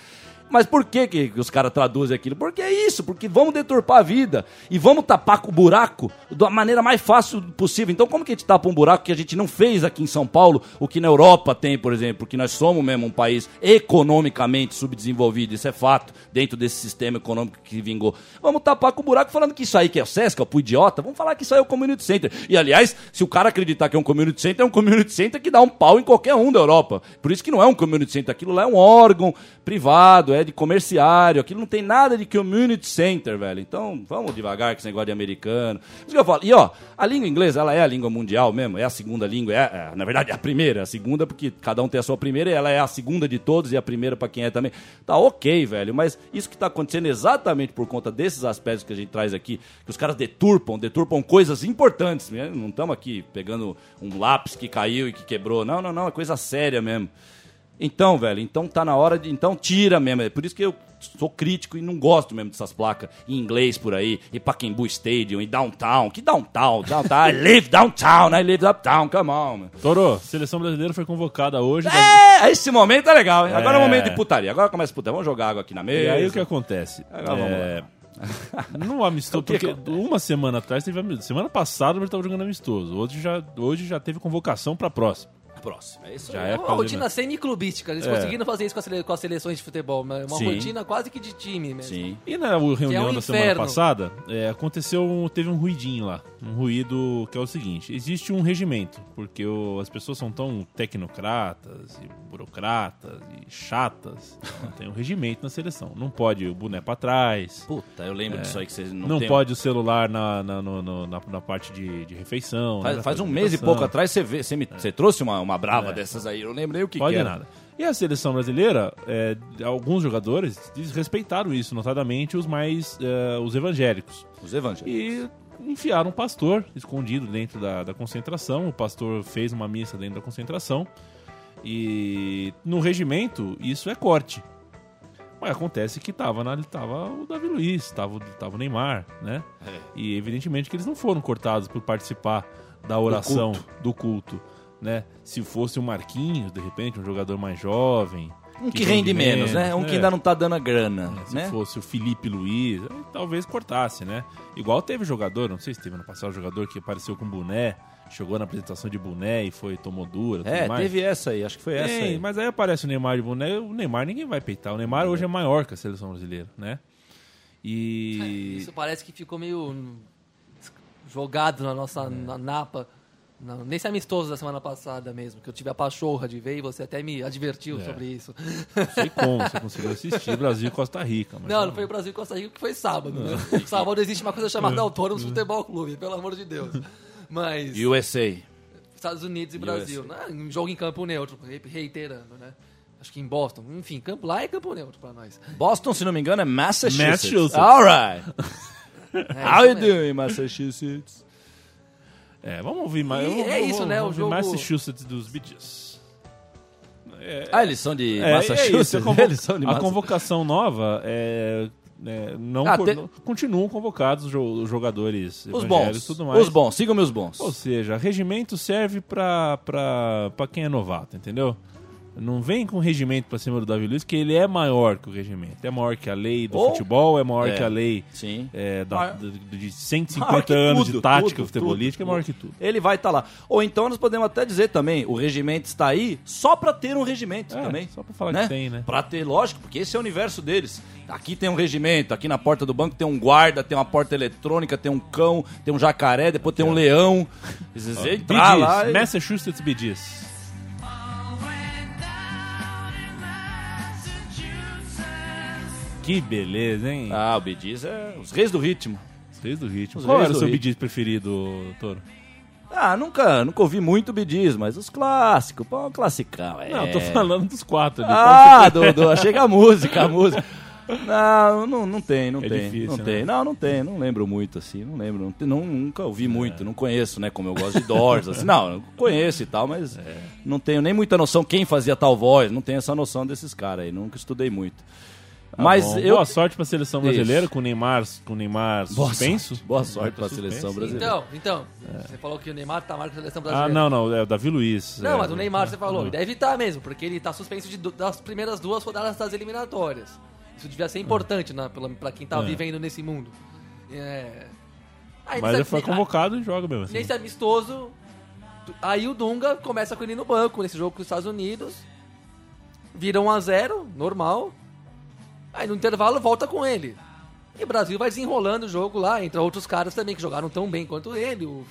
Mas por que, que os caras traduzem aquilo? Porque é isso, porque vamos deturpar a vida e vamos tapar com o buraco da maneira mais fácil possível. Então, como que a gente tapa um buraco que a gente não fez aqui em São Paulo, o que na Europa tem, por exemplo, porque nós somos mesmo um país economicamente subdesenvolvido, isso é fato, dentro desse sistema econômico que vingou. Vamos tapar com o buraco falando que isso aí que é o Sesc, é o idiota, vamos falar que isso aí é o community center. E aliás, se o cara acreditar que é um community center, é um community center que dá um pau em qualquer um da Europa. Por isso que não é um community center, aquilo lá é um órgão privado, é de comerciário, aquilo não tem nada de community center, velho. Então, vamos devagar com esse negócio de americano. Isso que eu falo. E ó, a língua inglesa, ela é a língua mundial mesmo, é a segunda língua, é, é, na verdade é a primeira, a segunda porque cada um tem a sua primeira e ela é a segunda de todos e a primeira pra quem é também. Tá OK, velho, mas isso que tá acontecendo exatamente por conta desses aspectos que a gente traz aqui, que os caras deturpam, deturpam coisas importantes, né? Não estamos aqui pegando um lápis que caiu e que quebrou. Não, não, não, é coisa séria mesmo. Então, velho, então tá na hora de. Então tira mesmo. É por isso que eu sou crítico e não gosto mesmo dessas placas em inglês por aí. E Pacaembu Stadium, e Downtown. Que Downtown? Downtown. I live downtown, I live uptown. Come on, man. Toro, seleção brasileira foi convocada hoje. É, esse momento é legal, hein? Agora é o É. momento de putaria. Agora começa a putaria. Vamos jogar água aqui na mesa. E aí o que acontece? Agora vamos É, Não amistoso, *laughs* porque uma semana atrás teve amistoso. Semana passada ele estava jogando amistoso. Hoje já, hoje já teve convocação para próxima. Próximo. É isso Já é uma rotina semi-clubística. Eles É. conseguiram fazer isso com, a sele- com as seleções de futebol. mas Uma Sim. rotina quase que de time mesmo. Sim. E na reunião um da semana passada, é, aconteceu, um- teve um ruidinho lá. Um ruído que é o seguinte: existe um regimento, porque o- as pessoas são tão tecnocratas e burocratas e chatas. Tem um regimento na seleção. Não pode o boné pra trás. Puta, eu lembro disso aí que vocês não Não, tem- pode o celular na, na, no- no- na, na parte de, de refeição. Faz, né, faz um mês e pouco atrás você, vê, você, me- você trouxe uma, uma brava dessas aí. Eu lembrei o que, Pode que era. nada. E a seleção brasileira, é, alguns jogadores desrespeitaram isso, notadamente os mais é, os evangélicos. Os evangélicos. E enfiaram um pastor escondido dentro da, da concentração. O pastor fez uma missa dentro da concentração. E no regimento, isso é corte. Mas acontece que tava, na, tava o Davi Luiz, tava, o- tava o Neymar, né? É. E evidentemente que eles não foram cortados por participar da oração do culto, né? Se fosse o Marquinhos, de repente, um jogador mais jovem. Um que, rende menos, né? Um que é. ainda não tá dando a grana, Se né? fosse o Felipe Luiz, talvez cortasse, né? Igual teve jogador, não sei se teve no passado, jogador que apareceu com boné, chegou na apresentação de boné e foi, tomou dura, tudo É, mais. teve essa aí, acho que foi essa Tem, aí. mas aí aparece o Neymar de boné, o Neymar ninguém vai peitar. O Neymar hoje é maior que a seleção brasileira, né? E. Isso parece que ficou meio jogado na nossa na napa. Não, nesse amistoso da semana passada mesmo, que eu tive a pachorra de ver e você até me advertiu É. sobre isso. Não sei como *laughs* você conseguiu assistir Brasil e Costa Rica. Mas Não, não foi o Brasil e Costa Rica, que foi sábado. Né? *laughs* sábado existe uma coisa chamada Autônomos Futebol Clube, pelo amor de Deus. Mas USA. Estados Unidos e Brasil, né? Um jogo em campo neutro, re- reiterando, né? Acho que em Boston. Enfim, campo lá é campo neutro pra nós. Boston, se não me engano, é Massachusetts. Massachusetts. All right. *laughs* É, How you mesmo. doing, Massachusetts? É, vamos ouvir mais. E vamos- é isso, vamos- né, o jogo- Massachusetts dos Bee Gees. Ah, eles são de É, Massachusetts? é isso, a, convo- Eles são de a Massachusetts. convocação nova é, é, não, Ah, co- te- não- continuam convocados os jo- os jogadores Os bons. e tudo mais. Os bons, sigam-me os bons. Ou seja, regimento serve pra, pra, pra quem é novato, entendeu? Não vem com regimento pra cima do Davi Luiz, que ele é maior que o regimento. É maior que a lei do Ou- futebol, é maior É, que a lei sim. é, da- Maior- de, de Maior 150 que anos tudo, de tática tudo, futebolística, tudo, é maior tudo. que tudo. Ele vai estar lá. Ou então nós podemos até dizer também, o regimento está aí só pra ter um regimento É, também. só pra falar que tem, né? Pra ter, lógico, porque esse é o universo deles. Aqui tem um regimento, aqui na porta do banco tem um guarda, tem uma porta eletrônica, tem um cão, tem um jacaré, depois tem um leão. *laughs* Você entrar lá e- Massachusetts Bee Que beleza, hein? Ah, o Gees é os reis do ritmo. Os reis do ritmo. Os Qual era o seu. Gees preferido, Toro? Ah, nunca, nunca ouvi muito Gees, mas os clássicos, pô, classicão. É. Não, tô falando dos quatro. Ah, do, do, chega a música, a música. Não, não, não tem, não É tem. difícil, não né? tem. Não, não tem, não lembro muito, assim, não lembro. Não, nunca ouvi muito, não conheço, né? Como eu gosto de Doors, assim. Não, conheço e tal, mas É. não tenho nem muita noção quem fazia tal voz, não tenho essa noção desses caras aí, nunca estudei muito. Tá mas bom. eu. Boa sorte pra seleção Isso. brasileira com o Neymar, com o Neymar Boa suspenso. sorte, boa sorte pra Suspenso. seleção brasileira. Então, então, você falou que o Neymar tá marcando a seleção brasileira. Ah, não, não, é o Davi Luiz. Não, é, mas o Neymar você falou, deve estar mesmo, porque ele tá suspenso de das primeiras duas rodadas das eliminatórias. Isso devia ser importante né, pela- pra quem tá É. vivendo nesse mundo. É... Aí, Mas ele foi convocado e joga mesmo assim. Nesse amistoso, aí o Dunga começa com ele no banco, nesse jogo com os Estados Unidos. Vira 1x0, normal. Aí no intervalo volta com ele. E o Brasil vai desenrolando o jogo lá, entra outros caras também que jogaram tão bem quanto ele. O,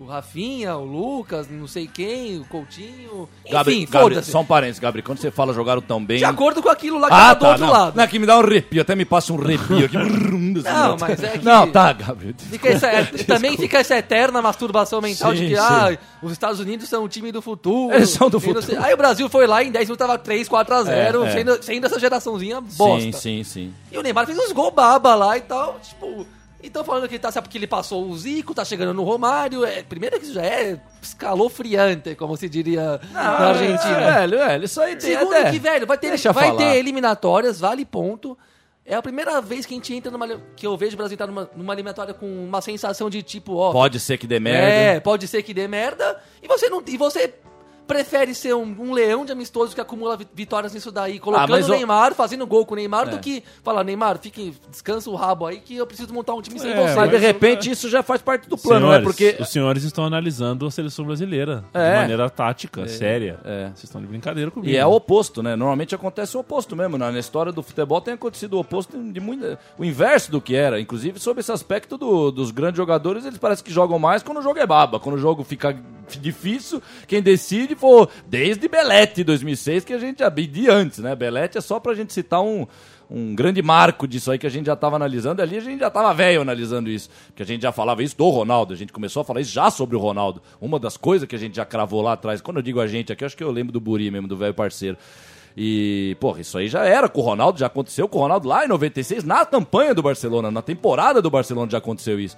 o Rafinha, o Lucas, não sei quem, o Coutinho. Enfim, Gabri, Gabri, foda-se. só um parênteses, Gabri, quando você fala jogaram tão bem. De acordo com aquilo lá que Ah, tava do tá, outro não. lado. Não, que me dá um arrepio, até me passa um arrepio aqui. *laughs* Não, mas é que- Não, tá, Gabriel. Fica essa- é, *laughs* também fica essa eterna masturbação mental Sim, de que sim. ah, os Estados Unidos são o time do futuro. Eles são do não sei- futuro. Aí o Brasil foi lá em 10 minutos tava 3, 4 a 0, É, é. Sendo, sendo essa geraçãozinha bosta. Sim, sim, sim. E o Neymar fez uns gol baba lá e tal, tipo... Então falando que tá, sabe porque ele passou o Zico, tá chegando no Romário, é, primeiro que isso já é escalofriante, como se diria na Argentina. É, velho, velho, isso aí tem Segundo até... que, velho, vai ter, Deixa vai ter eliminatórias, vale ponto. É a primeira vez que a gente entra numa. que eu vejo o Brasil entrar numa, numa eliminatória com uma sensação de tipo, ó. Pode ser que dê merda. É, pode ser que dê merda. E você não. E você prefere ser um, um leão de amistoso que acumula vi- vitórias nisso daí, colocando Ah, o Neymar, fazendo gol com o Neymar, É. do que falar, Neymar, fique, descansa o rabo aí que eu preciso montar um time sem É, você. Mas de repente isso já faz parte do plano, Senhores, né? Porque... Os senhores estão analisando a seleção brasileira É. de maneira tática, séria. é. Vocês estão de brincadeira comigo. E é o oposto, né? Normalmente acontece o oposto mesmo. né? Na história do futebol tem acontecido o oposto de muito, o inverso do que era. Inclusive sobre esse aspecto do- dos grandes jogadores, eles parecem que jogam mais quando o jogo é baba. Quando o jogo fica difícil, quem decide foi desde Belete 2006 que a gente já de antes, né? Belete é só pra gente citar um um grande marco disso aí que a gente já estava analisando. Ali a gente já estava velho analisando isso. Porque a gente já falava isso do Ronaldo. A gente começou a falar isso já sobre o Ronaldo. Uma das coisas que a gente já cravou lá atrás. Quando eu digo a gente aqui, acho que eu lembro do Buri mesmo, do velho parceiro. E, porra, isso aí já era com o Ronaldo, já aconteceu com o Ronaldo lá em 96, na campanha do Barcelona, na temporada do Barcelona já aconteceu isso.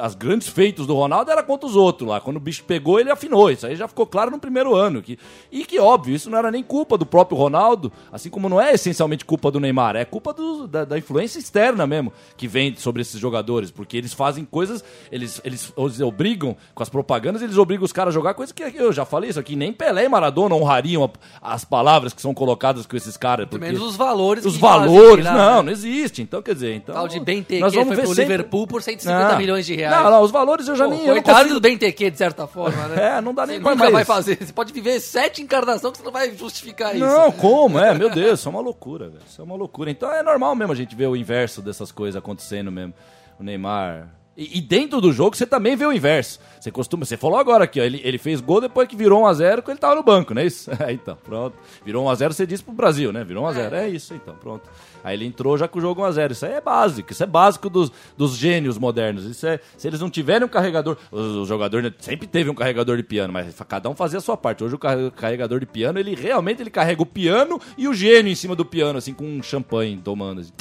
As grandes feitos do Ronaldo era contra os outros lá. Quando o bicho pegou, ele afinou. Isso aí já ficou claro no primeiro ano. Que, e que, óbvio, isso não era nem culpa do próprio Ronaldo, assim como não é essencialmente culpa do Neymar, é culpa do- da, da influência externa mesmo que vem sobre esses jogadores, porque eles fazem coisas, eles, eles os obrigam, com as propagandas, eles obrigam os caras a jogar coisas que eu já falei isso aqui, nem Pelé e Maradona honrariam as palavras que são colocadas com esses caras. Pelo porque- menos os valores. os valores, não, né? não existe. Então, quer dizer, então. Tal de Benteke nós vamos foi ver pro sempre- Liverpool por 150 Não. milhões de reais. Não, não, os valores eu já Pô, nem. eu coitado consigo- do Benteke, de certa forma, né? *laughs* É, não dá nem Você pra nunca mais. vai fazer. Você pode viver sete encarnações que você não vai justificar isso. Não, como? É, meu Deus, isso é uma loucura, velho. Isso é uma loucura. Então é normal mesmo a gente ver o inverso dessas coisas acontecendo mesmo. O Neymar. E, e dentro do jogo você também vê o inverso. Você costuma. Você falou agora aqui, ó. Ele, ele fez gol depois que virou 1x0 quando ele tava no banco, não é isso? É, *laughs* então, pronto. Virou 1x0, você disse pro Brasil, né? Virou 1x0. É isso, então, pronto. Aí ele entrou já com o jogo 1x0. Isso aí é básico. Isso é básico dos, dos gênios modernos. Isso é. Se eles não tiverem um carregador. O, jogador né, sempre teve um carregador de piano, mas cada um fazia a sua parte. Hoje o carre- carregador de piano, ele realmente ele carrega o piano e o gênio em cima do piano, assim, com um champanhe tomando. Assim.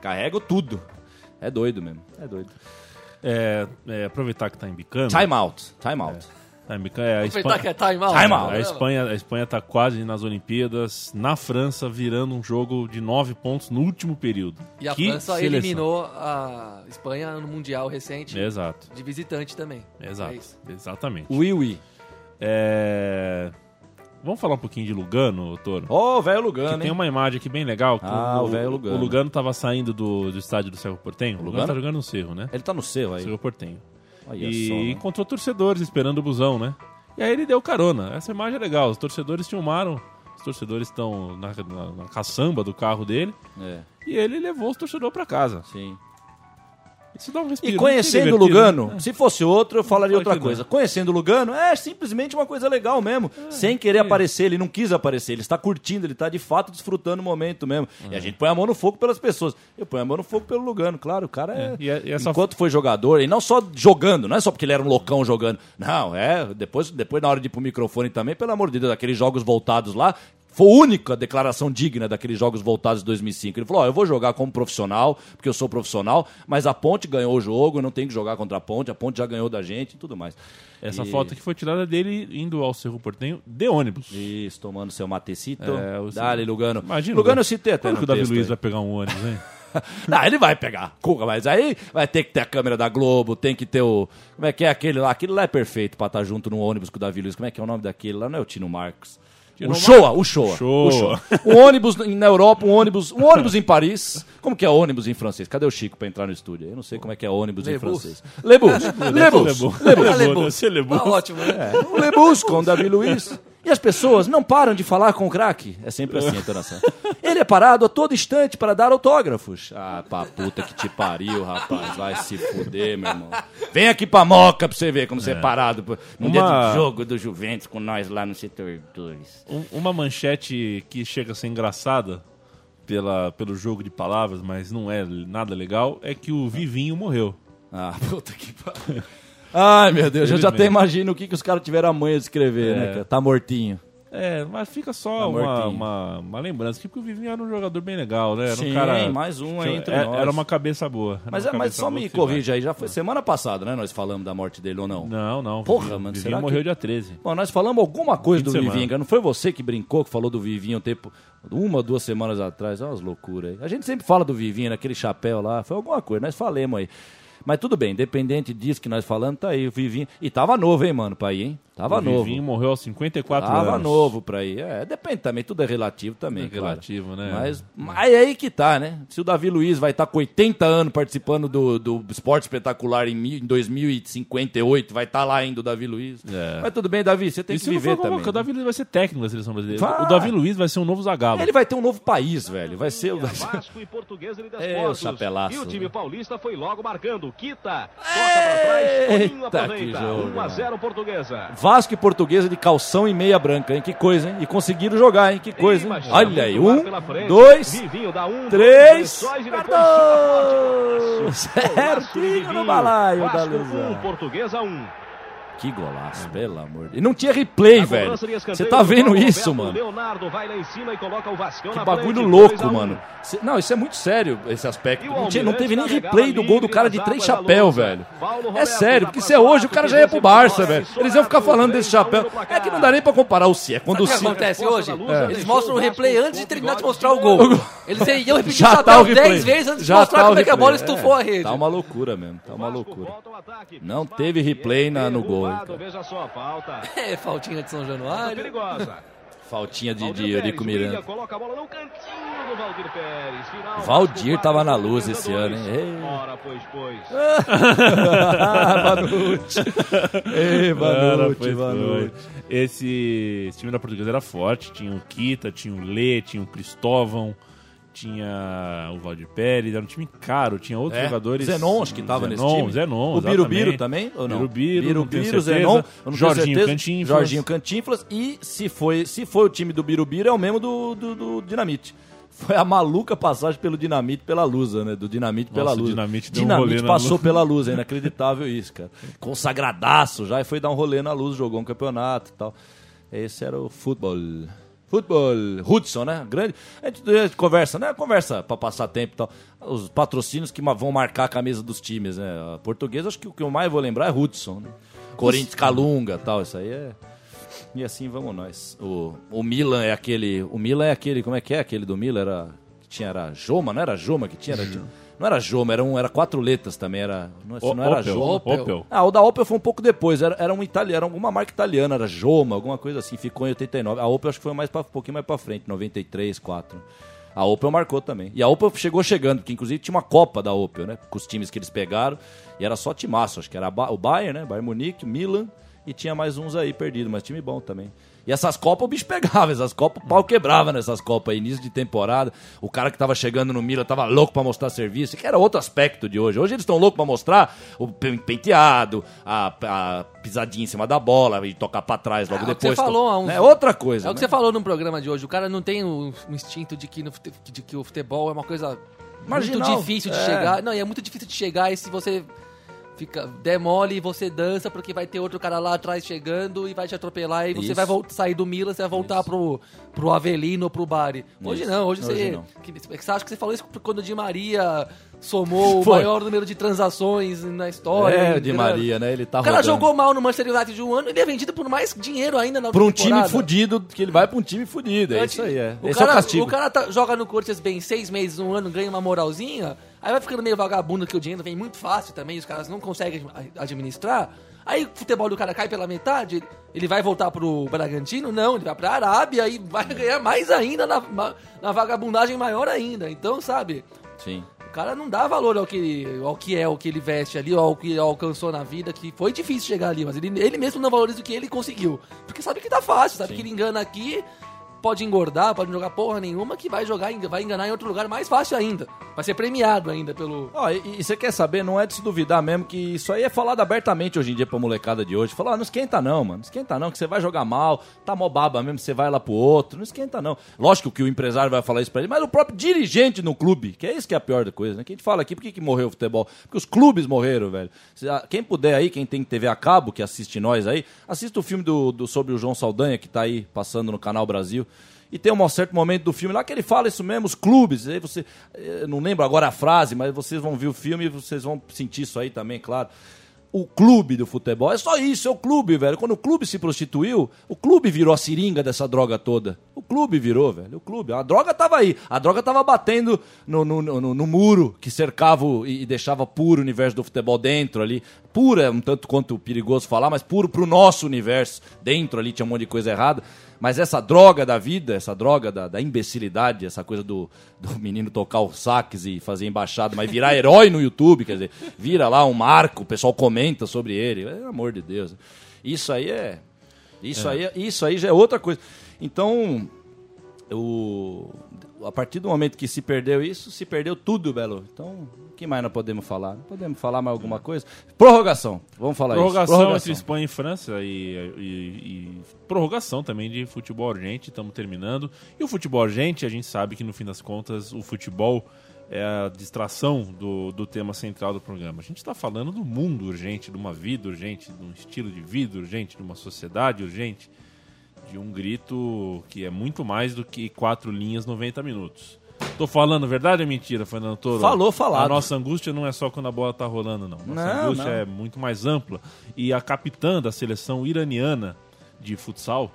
Carrega tudo. É doido mesmo. É doido. É, é, aproveitar que tá embicando. Time out. Time out. É, Mica- é, a Aproveitar que Espanha, é time out. Time out. a Espanha, a Espanha tá quase nas Olimpíadas, na França, virando um jogo de nove pontos no último período. E a Que França seleção. eliminou a Espanha no Mundial recente. Exato, De visitante também. exato, É exatamente. Ui, ui. É, Vamos falar um pouquinho de Lugano, Toro? Ô, velho Que Lugano, tem hein? uma imagem aqui bem legal. que Ah, o velho Lugano. O Lugano tava saindo do, do estádio do Cerro Portenho. O Lugano Lugano? tá jogando no Cerro, né? Ele tá no seu aí. Cerro Portenho. Olha e só, né? encontrou torcedores esperando o busão, né? E aí ele deu carona. Essa imagem é legal. Os torcedores filmaram. Os torcedores estão na, na- na caçamba do carro dele. É, E ele levou os torcedores pra casa. sim. Isso dá um respiro. E conhecendo o Lugano, né? se fosse outro, eu falaria outra coisa. Conhecendo o Lugano, é simplesmente uma coisa legal mesmo. Sem querer aparecer, ele não quis aparecer, ele está curtindo, ele está de fato desfrutando o momento mesmo. E a gente põe a mão no fogo pelas pessoas. Eu ponho a mão no fogo pelo Lugano, claro, o cara é. É, e a- e essa- Enquanto foi jogador, e não só jogando, não é só porque ele era um loucão jogando. Não, é, depois, depois na hora de ir pro microfone também, pelo amor de Deus, aqueles jogos voltados lá, foi a única declaração digna daqueles jogos voltados de 2005. Ele falou: Ó, eu vou jogar como profissional, porque eu sou profissional, mas a Ponte ganhou o jogo, eu não tenho que jogar contra a Ponte, a Ponte já ganhou da gente e tudo mais. Essa E- foto aqui foi tirada dele indo ao Cerro Portenho de ônibus. Isso, tomando seu matecito. É, o- Dale, Lugano. Imagina. Lugano eu citei até Quando que o Davi Luiz aí. vai pegar um ônibus, hein? *laughs* Não, ele vai pegar. Cuca, mas aí vai ter que ter a câmera da Globo, tem que ter o. Como é que é aquele lá? Aquele lá é perfeito pra estar junto no ônibus com o Davi Luiz. Como é que é o nome daquele lá? Não é o Tino Marcos. O Showa, o Showa. O Showa. Um ônibus na Europa, um ônibus, um ônibus em Paris. Como que é ônibus em francês? Cadê o Chico pra entrar no estúdio? Eu não sei como é que é ônibus em Lebus. francês. Lebus. *laughs* Lebus. Lebus. Lebus. Lebus. Deve ser Lebus. Tá ótimo, né? Um Lebus com o Davi Luiz. E as pessoas não param de falar com o craque. É sempre assim a entonação. Ele é parado a todo instante para dar autógrafos. Ah, pra puta que te pariu, rapaz. Vai se fuder, meu irmão. Vem aqui pra Moca pra você ver como você é parado pô, no dia Uma- do jogo do Juventus com nós lá no setor 2. Um- uma manchete que chega a ser engraçada pela, pelo jogo de palavras, mas não é nada legal, é que o Vivinho morreu. Ah, puta que pariu. Ai, meu Deus, eu já até imagino o que, que os caras tiveram a manha de escrever, né, É. cara? Tá mortinho. É, mas fica só Tá uma, uma, uma lembrança, que porque o Vivinho era um jogador bem legal, né? Era Sim, um cara. mais um aí entre é- nós. Era uma cabeça boa. Mas, é, mas cabeça só boa me corrija aí, já foi semana passada, né? Nós falamos da morte dele ou não? Não, não. Porra, Vivinho- mano, Vivinho será morreu que- dia 13. Bom, nós falamos alguma coisa do semana. Vivinho, cara. Não foi você que brincou, que falou do Vivinho um tempo, uma, duas semanas atrás? Olha umas loucuras aí. A gente sempre fala do Vivinho, naquele chapéu lá. Foi alguma coisa, nós falemos aí. Mas tudo bem, independente disso que nós falamos, tá aí o Vivinho. E tava novo, hein, mano, pra ir, hein? Tava o novo. Vivinho morreu aos 54 Tava anos. novo pra ir. É, depende também, tudo é relativo também, É claro. relativo, né? Mas, mas é aí que tá, né? Se o Davi Luiz vai estar com 80 anos participando do, do Esporte Espetacular em, mil- em 2058, vai estar lá ainda o Davi Luiz. É. Mas tudo bem, Davi, você tem E que viver também. o né? Davi Luiz vai ser técnico da seleção brasileira. Vai. O Davi Luiz vai ser um novo Zagallo. Ele vai ter um novo país, velho. Vai ser o. Vasco e Portuguesa de É, o chapelaço, E o time né? paulista foi logo marcando. Quita. Toca pra trás. Toninho aproveita. jogo, 1 a 0 Portuguesa. Vasco e Portuguesa de calção e meia branca, hein? Que coisa, hein? E conseguiram jogar, hein? Que coisa, hein? Olha aí. Um, dois, um, três, e de Certinho no balaio da Vasco Luzão. 1, Portuguesa 1. Que golaço, pelo amor de Deus. E não tinha replay, velho. Você tá do vendo isso, mano? Leonardo vai lá em cima e coloca o Vascão Que na bagulho frente, louco, 2 a 1. mano. Cê- Não, isso é muito sério, esse aspecto. Não, tinha- não teve nem replay do gol do cara de três chapéu, velho. É sério, porque se é hoje, o cara já ia pro Barça, velho. Eles iam ficar falando desse chapéu. É que não dá nem pra comparar o se é quando o Sabe o que se acontece Força hoje? Lusa, Eles mostram o replay antes de terminar de mostrar o gol. Eles iam repetir *laughs* Já o tá o chapéu replay. 10 vezes antes de Já mostrar tá como é que a bola estufou É, a rede. Tá uma loucura mesmo, tá uma loucura. Não teve replay na- no gol, Veja só, falta. *laughs* É, faltinha de São Januário. perigosa. *laughs* Faltinha de, Valdir de Eurico Miranda. coloca a bola no cantinho do Valdir Pérez. Final, Valdir Vasco tava na luz esse ano, hein? Ei. Ora, pois, pois. *laughs* Vanucci. Ei. Esse, esse time da Portuguesa era forte. Tinha o Kita, tinha o Lê, tinha o Cristóvão, tinha o Valdir Pérez. Era um time caro. Tinha outros É, jogadores. Zenon, acho que tava nesse Zenon, time. Zenon, O Birubiru também, ou não? Birubiru, não Birubiru. Zenon, não tenho Jorginho certeza. Cantinflas. Jorginho Cantinflas. E se foi, se foi o time do Birubiru, é o mesmo do, do, do Dinamite. Foi a maluca passagem pelo Dinamite pela Lusa, né? Do Dinamite pela Nossa, o Lusa. Dinamite deu um rolê passou pela Lusa, é inacreditável isso, cara. Consagradaço já e foi dar um rolê na Luz, jogou um campeonato e tal. Esse era o futebol. Futebol. Hudson, né? Grande. A gente, a gente conversa, né? Conversa pra passar tempo e tal. Os patrocínios que vão marcar a camisa dos times, né? A portuguesa, acho que o que eu mais vou lembrar é Hudson, né? Corinthians Calunga tal, isso aí é. E assim vamos nós. O, o Milan é aquele. O Milan é aquele. Como é que é aquele do Milan? Era. que Tinha, era Joma, não era Joma que tinha? Era, não era Joma, era, um, era quatro letras também. Era, não, O- não era Opel, Joma. Opel. Ah, o da Opel foi um pouco depois. Era, era um italiano, era alguma marca italiana, era Joma, alguma coisa assim. Ficou em 89. A Opel acho que foi mais pra, um pouquinho mais pra frente, 93, 4. A Opel marcou também. E a Opel chegou chegando, porque inclusive tinha uma Copa da Opel, né? Com os times que eles pegaram. E era só timaço, acho que era o Bayern, né? Bayern Munique, o Milan. E tinha mais uns aí perdidos, mas time bom também. E essas Copas o bicho pegava, essas Copas o pau quebrava nessas Copas aí, início de temporada. O cara que tava chegando no Milan tava louco pra mostrar serviço, que era outro aspecto de hoje. Hoje eles estão loucos pra mostrar o pe- penteado, a, a pisadinha em cima da bola e tocar pra trás logo É, que depois. você falou há uns- É outra coisa. É o que né? você falou no programa de hoje. O cara não tem o, o instinto de que, no de que o futebol é uma coisa Marginal, muito difícil de é. chegar. Não, e é muito difícil de chegar e se você fica demole e você dança porque vai ter outro cara lá atrás chegando e vai te atropelar e você Isso. vai vol- sair do Milan, você vai voltar pro, pro Avelino ou pro Bari. Hoje não, hoje, Hoje você. não. Que, você acha que você falou isso quando o Di Maria somou o Foi. maior número de transações na história? É, o Di grana. Maria, né? Ele tá O cara rodando. jogou mal no Manchester United de um ano, ele é vendido por mais dinheiro ainda na Pra um time fudido, que ele vai pra um time fudido. É Antes- isso aí, é. O Esse cara, é o castigo. o cara tá- joga no Corinthians bem seis meses, um ano, ganha uma moralzinha, aí vai ficando meio vagabundo que o dinheiro vem muito fácil também, os caras não conseguem administrar. Aí o futebol do cara cai pela metade, ele vai voltar pro Bragantino? Não, ele vai pra Arábia e vai ganhar mais ainda na, na vagabundagem maior ainda. Então, sabe, Sim. o cara não dá valor ao que, ao que é, o que ele veste ali, ao que alcançou na vida, que foi difícil chegar ali, mas ele, ele mesmo não valoriza o que ele conseguiu. Porque sabe que tá fácil, sabe Sim. que ele engana aqui, pode engordar, pode jogar porra nenhuma, que vai jogar, vai enganar em outro lugar mais fácil ainda. Vai ser premiado ainda pelo. Ó, e, e você quer saber, não é de se duvidar mesmo que isso aí é falado abertamente hoje em dia pra molecada de hoje. Falar, ah, não esquenta não, mano. Não esquenta não, que você vai jogar mal, tá mó baba mesmo, você vai lá pro outro. Não esquenta não. Lógico que o empresário vai falar isso pra ele, mas o próprio dirigente no clube, que é isso que é a pior coisa, né? Que a gente fala aqui, por que, que morreu o futebol? Porque os clubes morreram, velho. Quem puder aí, quem tem TV a cabo, que assiste nós aí, assista o filme do, do- sobre o João Saldanha, que tá aí passando no Canal Brasil. E tem um certo momento do filme lá que ele fala isso mesmo, os clubes. Aí você. eh, Não lembro agora a frase, mas vocês vão ver o filme e vocês vão sentir isso aí também, claro. O clube do futebol. É só isso, é o clube, velho. Quando o clube se prostituiu, o clube virou a seringa dessa droga toda. O clube virou, velho. O clube. A droga tava aí. A droga tava batendo no, no, no, no muro que cercava o- e, e deixava puro o universo do futebol dentro ali. Puro é um tanto quanto perigoso falar, mas puro pro nosso universo. Dentro ali tinha um monte de coisa errada. Mas essa droga da vida, essa droga da, da imbecilidade, essa coisa do, do menino tocar os saques e fazer embaixada, mas virar herói no YouTube, quer dizer, vira lá um marco, o pessoal comenta sobre ele, pelo amor de Deus. Isso aí é. Isso, Aí, é- isso aí já é outra coisa. Então, o, a partir do momento que se perdeu isso, se perdeu tudo, Belo. Então, o que mais nós podemos falar? Podemos falar mais alguma coisa? Prorrogação. Vamos falar Prorrogação, isso. entre Espanha e França e, e- e prorrogação também de futebol urgente, estamos terminando. E o futebol urgente, a gente sabe que no fim das contas o futebol é a distração do, do tema central do programa. A gente está falando do mundo urgente, de uma vida urgente, de um estilo de vida urgente, de uma sociedade urgente, de um grito que é muito mais do que quatro linhas 90 minutos. Tô falando verdade ou mentira, Fernando Toro? Falou, falado. A nossa angústia não é só quando a bola tá rolando, não. Nossa Não, angústia não. é muito mais ampla. E a capitã da seleção iraniana de futsal,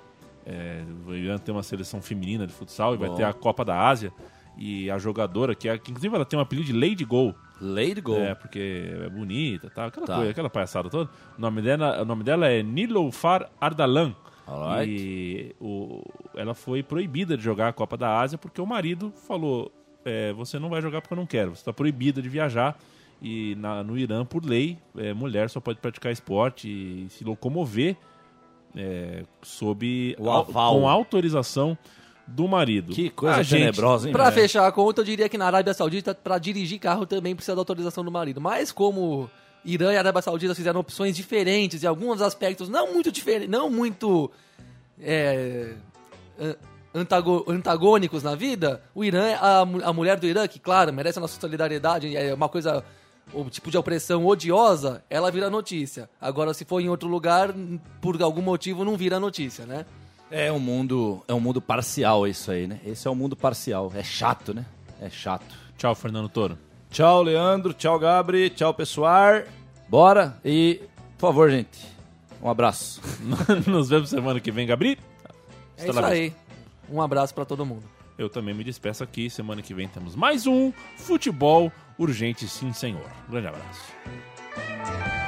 é, o Irã tem uma seleção feminina de futsal e vai Bom. ter a Copa da Ásia. E a jogadora, que, é, que inclusive ela tem um apelido de Lady Gol. Lady Go. É, porque é bonita, tá? aquela Tá. coisa, aquela palhaçada toda. O nome dela, o nome dela é Niloufar Ardalan. Alright. E o, ela foi proibida de jogar a Copa da Ásia porque o marido falou: é, você não vai jogar porque eu não quero, você está proibida de viajar. E na- no Irã, por lei, é, mulher só pode praticar esporte e se locomover é, sob O au- aval. com autorização do marido. Que coisa A gente- tenebrosa, hein? Pra velho? fechar a conta, eu diria que na Arábia Saudita, pra dirigir carro também precisa da autorização do marido. Mas como Irã e Arábia Saudita fizeram opções diferentes em alguns aspectos não muito diferentes, não muito é, antagônicos na vida, o Irã, a, a mulher do Irã, que claro, merece a nossa solidariedade, é uma coisa, o tipo de opressão odiosa, ela vira notícia. Agora, se for em outro lugar, por algum motivo, não vira notícia, né? É um mundo, é um mundo parcial isso aí, né? Esse é um mundo parcial. É chato, né? É chato. Tchau, Fernando Toro. Tchau, Leandro. Tchau, Gabri. Tchau, pessoal. Bora. E, por favor, gente, Um abraço. *laughs* Nos vemos semana que vem, Gabri. É isso aí. Um abraço pra todo mundo. Eu também me despeço aqui. Semana que vem temos mais um Futebol Urgente Sim Senhor. Grande abraço.